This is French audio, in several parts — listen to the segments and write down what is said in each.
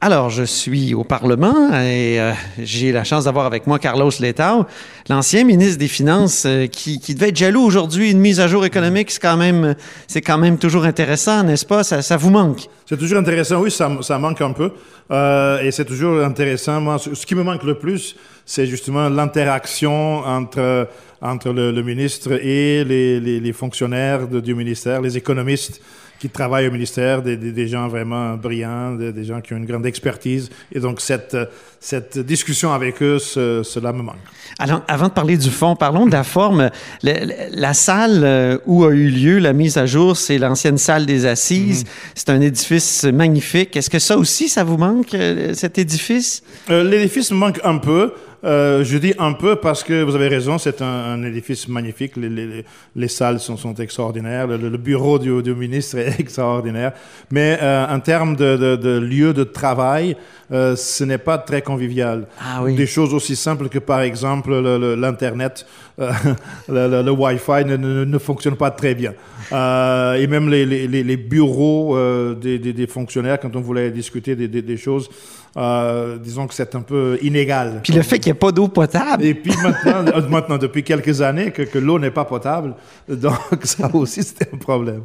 Alors, je suis au Parlement et euh, j'ai la chance d'avoir avec moi Carlos Letao, l'ancien ministre des Finances, euh, qui, qui, devait être jaloux aujourd'hui. Une mise à jour économique, c'est quand même, c'est quand même toujours intéressant, n'est-ce pas? Ça, ça, vous manque? C'est toujours intéressant, oui, ça, ça manque un peu, euh, et c'est toujours intéressant. Moi, ce qui me manque le plus, c'est justement l'interaction entre entre le, le, ministre et les, les, les fonctionnaires de, du ministère, les économistes qui travaillent au ministère, des, des, des gens vraiment brillants, des, des, gens qui ont une grande expertise. Et donc, cette, cette discussion avec eux, ce, cela me manque. Alors, avant de parler du fond, parlons de la forme. Le, la salle euh, où a eu lieu la mise à jour, c'est l'ancienne salle des assises. Mm -hmm. C'est un édifice magnifique. Est-ce que ça aussi, ça vous manque, euh, cet édifice? Euh, L'édifice manque un peu. Euh, je dis un peu parce que vous avez raison, c'est un, un, édifice magnifique. Les, les, les salles sont, sont extraordinaires. Le, le, bureau du, du, ministre est extraordinaire. Mais euh, en termes de, de, de, lieu de travail, euh, ce n'est pas très convivial. Ah, oui. Des choses aussi simples que, par exemple, l'Internet, le, le, Wi-Fi ne, ne, ne, fonctionne pas très bien. Et même les, les bureaux des, des, des, fonctionnaires, quand on voulait discuter des, des choses, euh, disons que c'est un peu inégal. Puis le fait qu'il n'y ait pas d'eau potable. Et puis maintenant, euh, maintenant depuis quelques années, que, que l'eau n'est pas potable, donc ça aussi c'était un problème.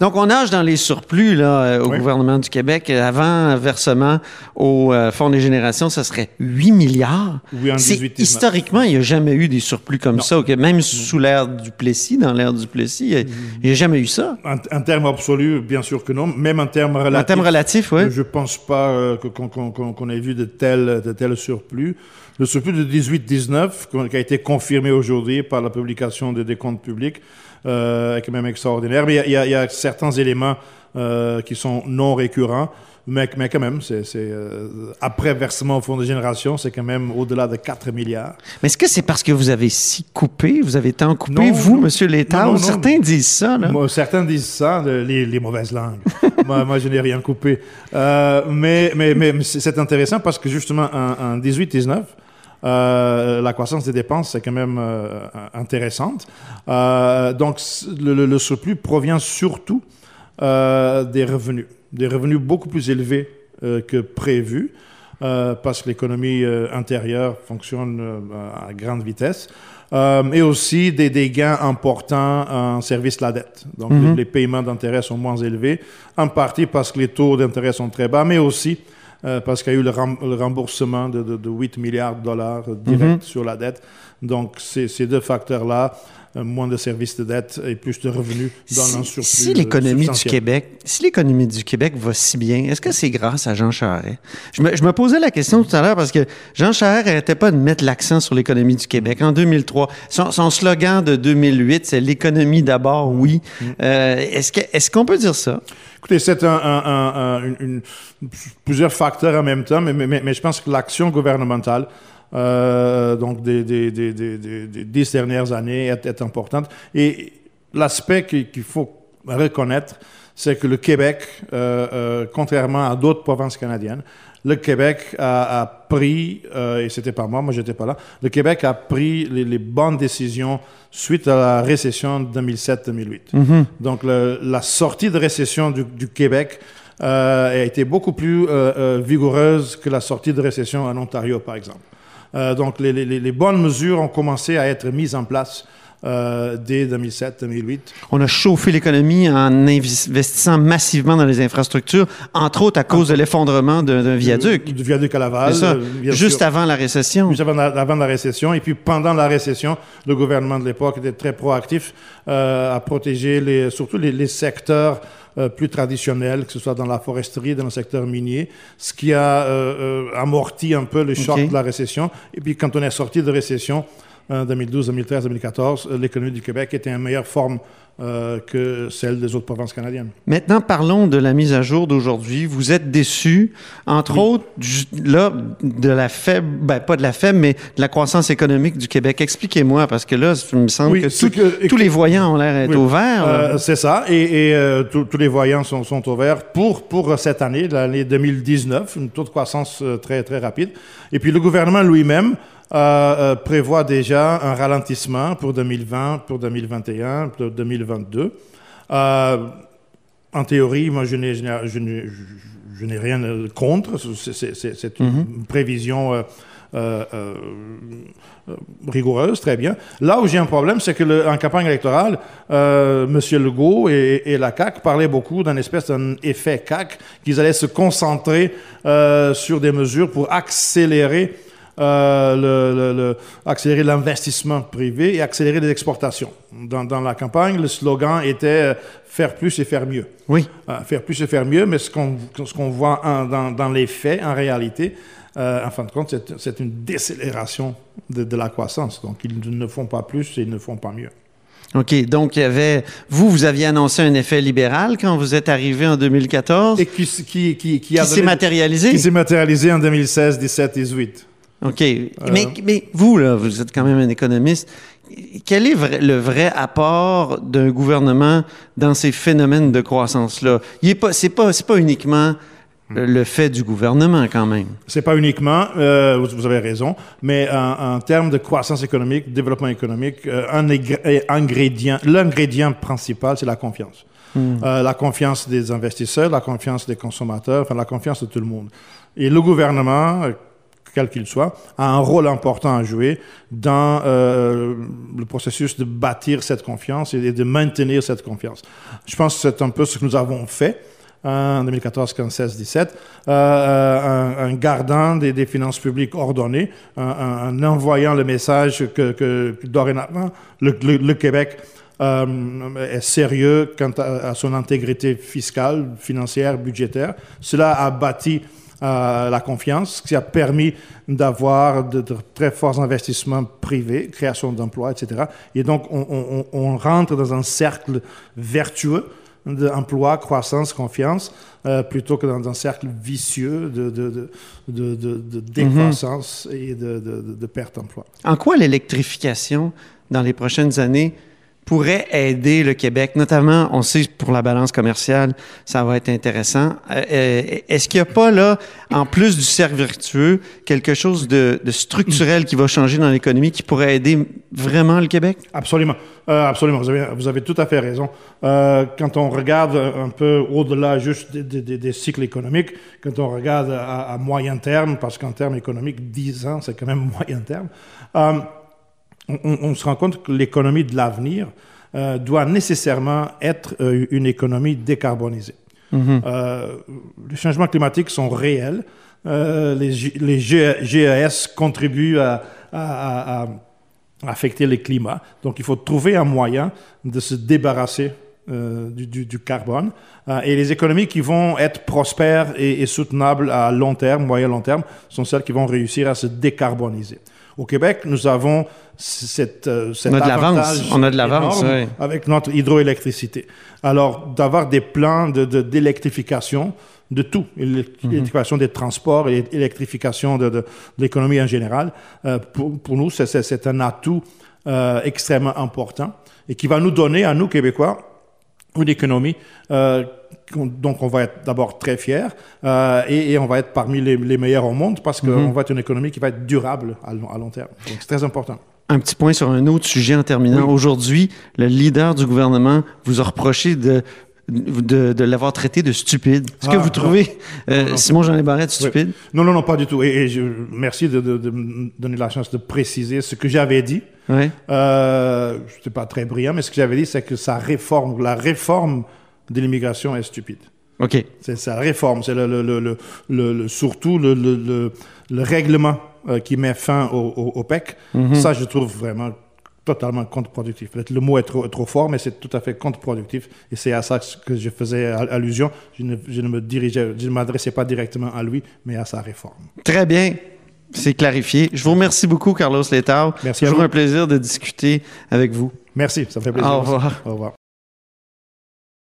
Donc on nage dans les surplus là, au oui. gouvernement du Québec. Avant versement au euh, Fonds des générations, ça serait 8 milliards. Oui, en 18 Historiquement, il n'y a jamais eu des surplus comme non. ça. Okay? Même non. sous l'ère du Plessis, dans l'ère du Plessis, il n'y a, jamais eu ça. En, en termes absolus, bien sûr que non. Même en termes relatifs. En termes relatifs, oui. Je ne pense pas euh, qu'on qu qu qu'on ait vu de tels, de tels surplus. Le surplus de 18-19, qui a été confirmé aujourd'hui par la publication des décomptes publics, euh, est quand même extraordinaire. Mais il y, a certains éléments euh, qui sont non récurrents. Mais, mais quand même, c'est, euh, après versement au fonds de génération, c'est quand même au-delà de 4 milliards. Mais est-ce que c'est parce que vous avez si coupé, vous avez tant coupé, non, vous, non. Monsieur l'État? ou certains disent ça, là. Moi, certains disent ça, les, les mauvaises langues. moi, moi, je n'ai rien coupé. Euh, mais, mais, mais c'est intéressant parce que justement, en, en 18-19, euh, la croissance des dépenses c'est quand même euh, intéressante. Euh, donc le, surplus provient surtout euh, des revenus, des revenus beaucoup plus élevés euh, que prévu. parce que l'économie intérieure fonctionne à grande vitesse. et aussi des, des, gains importants en service de la dette. Donc mm -hmm. les, les, paiements d'intérêt sont moins élevés, en partie parce que les taux d'intérêt sont très bas, mais aussi euh, parce qu'il y a eu le, rem le remboursement de, de, de, 8 milliards de dollars direct mm -hmm. sur la dette. Donc, ces deux facteurs-là, euh, moins de services de dette et plus de revenus donnent si, un surplus. Si l'économie du Québec, si l'économie du Québec va si bien, est-ce que c'est grâce à Jean Charest? Je me, je me, posais la question tout à l'heure parce que Jean Charest n'arrêtait pas de mettre l'accent sur l'économie du Québec. En 2003, son, son slogan de 2008, c'est l'économie d'abord, oui. Mm euh, est-ce qu'on est qu'on peut dire ça? Écoutez, c'est un, plusieurs facteurs en même temps, mais je pense que l'action gouvernementale, euh, donc des, des, des, des, dix dernières années, est, est importante. Et l'aspect qu'il faut reconnaître, c'est que le Québec, euh, euh, contrairement à d'autres provinces canadiennes, le Québec a, a pris, euh, et c'était pas moi, moi j'étais pas là, le Québec a pris les, les, bonnes décisions suite à la récession 2007-2008. Mm -hmm. Donc le, la sortie de récession du, du Québec euh, a été beaucoup plus euh, vigoureuse que la sortie de récession en Ontario, par exemple. donc les, les, les bonnes mesures ont commencé à être mises en place euh, dès 2007-2008. On a chauffé l'économie en investissant massivement dans les infrastructures, entre autres à cause de l'effondrement d'un viaduc. Du, du, viaduc à Laval. Ça, juste sûr. avant la récession. Juste avant, avant, la récession. Et puis pendant la récession, le gouvernement de l'époque était très proactif euh, à protéger les, surtout les, les secteurs euh, plus traditionnels, que ce soit dans la foresterie, dans le secteur minier, ce qui a euh, amorti un peu le choc okay. de la récession. Et puis quand on est sorti de récession, 2012, 2013, 2014, l'économie du Québec était en meilleure forme euh, que celle des autres provinces canadiennes. Maintenant, parlons de la mise à jour d'aujourd'hui. Vous êtes déçu, entre autres, là, de la faible, ben, pas de la faible, mais de la croissance économique du Québec. Expliquez-moi, parce que là, il me semble Oui, que, tout- que- tous les voyants ont l'air d'être Oui. Euh, c'est ça, et, et, euh, tous tous les voyants sont, sont ouverts pour, pour cette année, l'année 2019, une taux de croissance très, très rapide. Et puis le gouvernement lui-même euh, euh, prévoit déjà un ralentissement pour 2020, pour 2021, pour 2022. Euh, en théorie, moi, je n'ai, je rien contre. C'est, une prévision euh, euh, euh, euh, rigoureuse, très bien. Là où j'ai un problème, c'est que le- en campagne électorale, euh, M. Legault et, et la CAQ parlaient beaucoup d'un espèce d'un effet CAQ, qu'ils allaient se concentrer sur des mesures pour accélérer euh, le, le- le- accélérer l'investissement privé et accélérer les exportations. Dans, dans la campagne, le slogan était euh, faire plus et faire mieux. Oui. Euh, faire plus et faire mieux, mais ce qu'on ce qu'on voit en- dans, dans les faits, en réalité, euh, en fin de compte, c'est une décélération de, de la croissance. Donc, ils ne font pas plus et ils ne font pas mieux. OK. Donc, il y avait. Vous, vous aviez annoncé un effet libéral quand vous êtes arrivé en 2014, Et qui, qui, qui, qui, qui a s'est matérialisé. qui s'est matérialisé en 2016, 17, 18. OK. Mais, mais vous, là, vous êtes quand même un économiste. Quel est vrai- le vrai apport d'un gouvernement dans ces phénomènes de croissance-là? Il est pas, c'est pas, pas uniquement euh, le fait du gouvernement, quand même. C'est pas uniquement, euh, vous, avez raison, mais en, en termes de croissance économique, développement économique, euh, un ingrédient, l'ingrédient principal, c'est la confiance. Euh, la confiance des investisseurs, la confiance des consommateurs, enfin la confiance de tout le monde. Et le gouvernement, quel qu'il soit, a un rôle important à jouer dans euh, le processus de bâtir cette confiance et de maintenir cette confiance. Je pense que c'est un peu ce que nous avons fait hein, en 2014, 15, 16, 17, euh, en, en gardant des, finances publiques ordonnées, en, en- en envoyant le message que, dorénavant, le, Québec euh, est sérieux quant à son intégrité fiscale, financière, budgétaire. Cela a bâti euh, la confiance, ce qui a permis d'avoir de, de très forts investissements privés, création d'emplois, etc. Et donc, on, on- on- on rentre dans un cercle vertueux d'emploi, croissance, confiance, euh, plutôt que dans un cercle vicieux de, de, de, de, de- de décroissance et de perte d'emploi. En quoi l'électrification, dans les prochaines années, pourrait aider le Québec, notamment, on sait pour la balance commerciale, ça va être intéressant. Euh, euh, Est-ce qu'il n'y a pas là, en plus du cercle vertueux, quelque chose de, structurel qui va changer dans l'économie qui pourrait aider vraiment le Québec? Absolument, Euh, absolument. Vous avez, vous avez tout à fait raison. Euh, quand on regarde un peu au-delà juste des cycles économiques, quand on regarde à, à moyen terme, parce qu'en termes économiques, 10 ans, c'est quand même moyen terme, euh, on, se rend compte que l'économie de l'avenir euh, doit nécessairement être euh, une économie décarbonisée. Euh, les changements climatiques sont réels. Les, GES contribuent à- à- à- à affecter le climat. Donc, il faut trouver un moyen de se débarrasser du, du- du carbone. Et les économies qui vont être prospères et, et soutenables à long terme, moyen long terme, sont celles qui vont réussir à se décarboniser. Au Québec, nous avons cette, euh, cet On a de l'avance. On a de l'avance, oui. avec notre hydroélectricité. Alors, d'avoir des plans de- d'électrification de, tout, Mhm. l'électrification des transports et l'électrification de, de- de l'économie en général, euh, pour, pour nous, c'est un atout euh, extrêmement important et qui va nous donner, à nous, Québécois, une économie euh, dont on va être d'abord très fiers euh, et, et on va être parmi les, les meilleurs au monde parce qu'on va être une économie qui va être durable à long, à long terme. Donc, c'est très important. Un petit point sur un autre sujet en terminant. Aujourd'hui, le leader du gouvernement vous a reproché de, de, de l'avoir traité de stupide. Est-ce que Ah, vous trouvez euh, Non, non. Simon Jean Barrette stupide? Non, non, non, pas du tout. Et, et je, merci de, de- de me donner la chance de préciser ce que j'avais dit. Oui. Euh, je n'étais pas très brillant, mais ce que j'avais dit, c'est que sa réforme, la réforme de l'immigration est stupide. OK. C'est sa réforme, c'est le, surtout le, le- le- le règlement euh, qui met fin au, au- au PEC. Ça, je trouve vraiment totalement contre-productif. Peut-être le mot est trop, trop fort, mais c'est tout à fait contre-productif. Et c'est à ça que je faisais al- allusion. Je ne, je ne me dirigeais, je ne m'adressais pas directement à lui, mais à sa réforme. Très bien. C'est clarifié. Je vous remercie beaucoup, Carlos Letao. Merci à Toujours un plaisir de discuter avec vous. Merci, ça me fait plaisir. Au revoir. Au revoir.